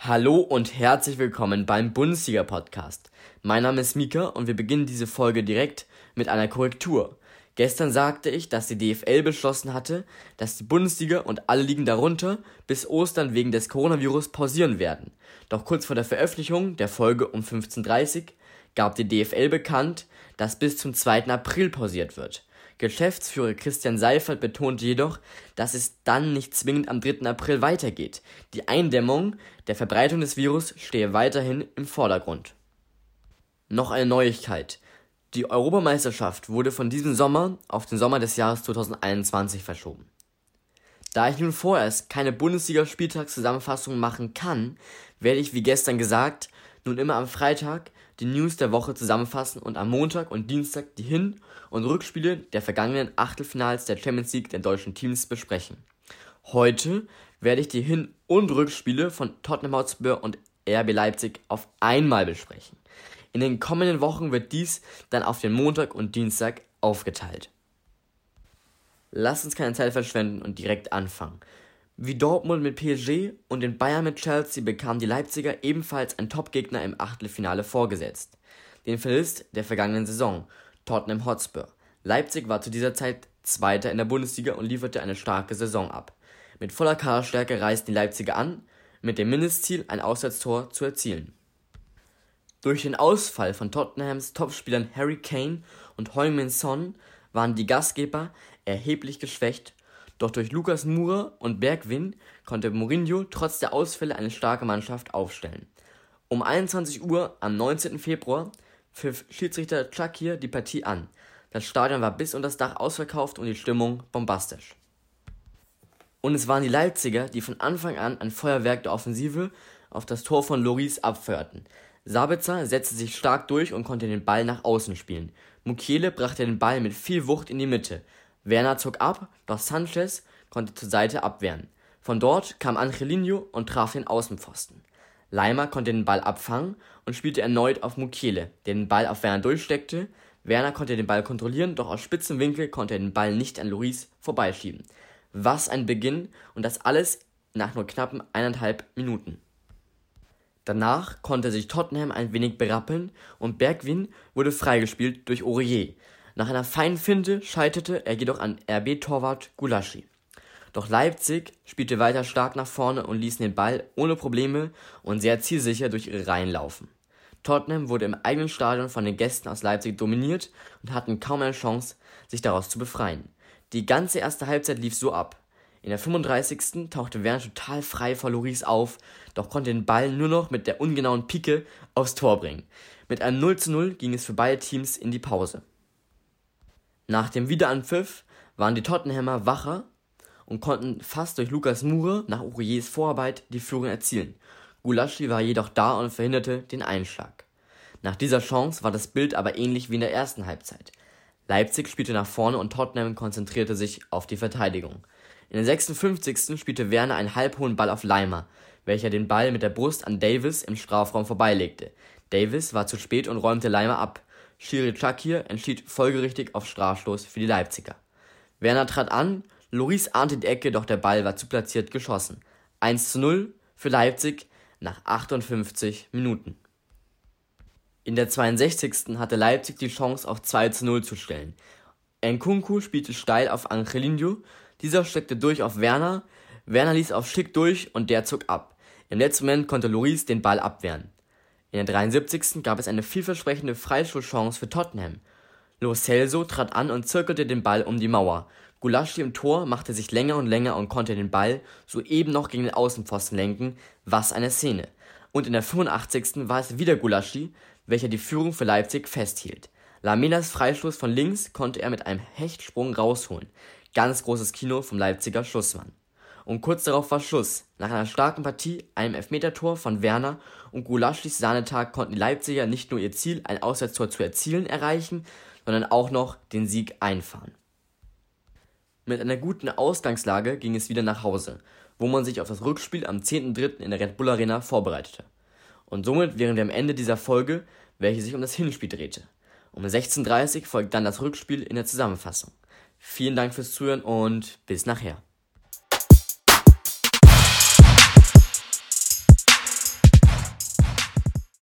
Hallo und herzlich willkommen beim Bundesliga-Podcast. Mein Name ist Mika und wir beginnen diese Folge direkt mit einer Korrektur. Gestern sagte ich, dass die DFL beschlossen hatte, dass die Bundesliga und alle Ligen darunter bis Ostern wegen des Coronavirus pausieren werden. Doch kurz vor der Veröffentlichung der Folge um 15.30 Uhr gab die DFL bekannt, dass bis zum 2. April pausiert wird. Geschäftsführer Christian Seifert betont jedoch, dass es dann nicht zwingend am 3. April weitergeht. Die Eindämmung der Verbreitung des Virus stehe weiterhin im Vordergrund. Noch eine Neuigkeit. Die Europameisterschaft wurde von diesem Sommer auf den Sommer des Jahres 2021 verschoben. Da ich nun vorerst keine Bundesliga-Spieltagszusammenfassung machen kann, werde ich, wie gestern gesagt, nun immer am Freitag die News der Woche zusammenfassen und am Montag und Dienstag die Hin- und Rückspiele der vergangenen Achtelfinals der Champions League der deutschen Teams besprechen. Heute werde ich die Hin- und Rückspiele von Tottenham Hotspur und RB Leipzig auf einmal besprechen. In den kommenden Wochen wird dies dann auf den Montag und Dienstag aufgeteilt. Lass uns keine Zeit verschwenden und direkt anfangen. Wie Dortmund mit PSG und den Bayern mit Chelsea bekamen die Leipziger ebenfalls einen Topgegner im Achtelfinale vorgesetzt. Den Verlust der vergangenen Saison, Tottenham Hotspur. Leipzig war zu dieser Zeit Zweiter in der Bundesliga und lieferte eine starke Saison ab. Mit voller Kaderstärke reisten die Leipziger an, mit dem Mindestziel, ein Auswärtstor zu erzielen. Durch den Ausfall von Tottenhams Topspielern Harry Kane und Heung-Min Son waren die Gastgeber erheblich geschwächt doch durch Lucas Moura und Bergwin konnte Mourinho trotz der Ausfälle eine starke Mannschaft aufstellen. Um 21 Uhr am 19. Februar pfiff Schiedsrichter Chakir die Partie an. Das Stadion war bis unter das Dach ausverkauft und die Stimmung bombastisch. Und es waren die Leipziger, die von Anfang an ein Feuerwerk der Offensive auf das Tor von Loris abfeuerten. Sabitzer setzte sich stark durch und konnte den Ball nach außen spielen. Mukiele brachte den Ball mit viel Wucht in die Mitte. Werner zog ab, doch Sanchez konnte zur Seite abwehren. Von dort kam Angelino und traf den Außenpfosten. Leimer konnte den Ball abfangen und spielte erneut auf Mukiele, der den Ball auf Werner durchsteckte. Werner konnte den Ball kontrollieren, doch aus spitzem Winkel konnte er den Ball nicht an Loris vorbeischieben. Was ein Beginn und das alles nach nur knappen eineinhalb Minuten. Danach konnte sich Tottenham ein wenig berappeln und Bergwin wurde freigespielt durch Aurier. Nach einer feinen Finte scheiterte er jedoch an RB-Torwart Gulaschi. Doch Leipzig spielte weiter stark nach vorne und ließ den Ball ohne Probleme und sehr zielsicher durch ihre Reihen laufen. Tottenham wurde im eigenen Stadion von den Gästen aus Leipzig dominiert und hatten kaum eine Chance, sich daraus zu befreien. Die ganze erste Halbzeit lief so ab. In der 35. tauchte Werner total frei vor Loris auf, doch konnte den Ball nur noch mit der ungenauen Pike aufs Tor bringen. Mit einem 0 zu 0 ging es für beide Teams in die Pause. Nach dem Wiederanpfiff waren die Tottenhammer wacher und konnten fast durch Lukas Moura nach Uriers Vorarbeit die Führung erzielen. Gulaschi war jedoch da und verhinderte den Einschlag. Nach dieser Chance war das Bild aber ähnlich wie in der ersten Halbzeit. Leipzig spielte nach vorne und Tottenham konzentrierte sich auf die Verteidigung. In der 56. spielte Werner einen halbhohen Ball auf Leimer, welcher den Ball mit der Brust an Davis im Strafraum vorbeilegte. Davis war zu spät und räumte Leimer ab. Schiri Chakir entschied folgerichtig auf Strafstoß für die Leipziger. Werner trat an, Loris ahnte die Ecke, doch der Ball war zu platziert geschossen. 1 zu 0 für Leipzig nach 58 Minuten. In der 62. hatte Leipzig die Chance auf 2 zu 0 zu stellen. Nkunku spielte steil auf Angelino, dieser steckte durch auf Werner, Werner ließ auf Schick durch und der zog ab. Im letzten Moment konnte Loris den Ball abwehren. In der 73. gab es eine vielversprechende Freistoßchance für Tottenham. Lo Celso trat an und zirkelte den Ball um die Mauer. Gulaschi im Tor machte sich länger und länger und konnte den Ball soeben noch gegen den Außenpfosten lenken. Was eine Szene. Und in der 85. war es wieder Gulaschi, welcher die Führung für Leipzig festhielt. Lamelas Freistoß von links konnte er mit einem Hechtsprung rausholen. Ganz großes Kino vom Leipziger Schlussmann und kurz darauf war Schluss. Nach einer starken Partie, einem Elfmetertor von Werner und Gulaschis Sahnetag konnten die Leipziger nicht nur ihr Ziel, ein Auswärtstor zu erzielen, erreichen, sondern auch noch den Sieg einfahren. Mit einer guten Ausgangslage ging es wieder nach Hause, wo man sich auf das Rückspiel am 10.3. in der Red Bull Arena vorbereitete. Und somit wären wir am Ende dieser Folge, welche sich um das Hinspiel drehte. Um 16.30 Uhr folgt dann das Rückspiel in der Zusammenfassung. Vielen Dank fürs Zuhören und bis nachher.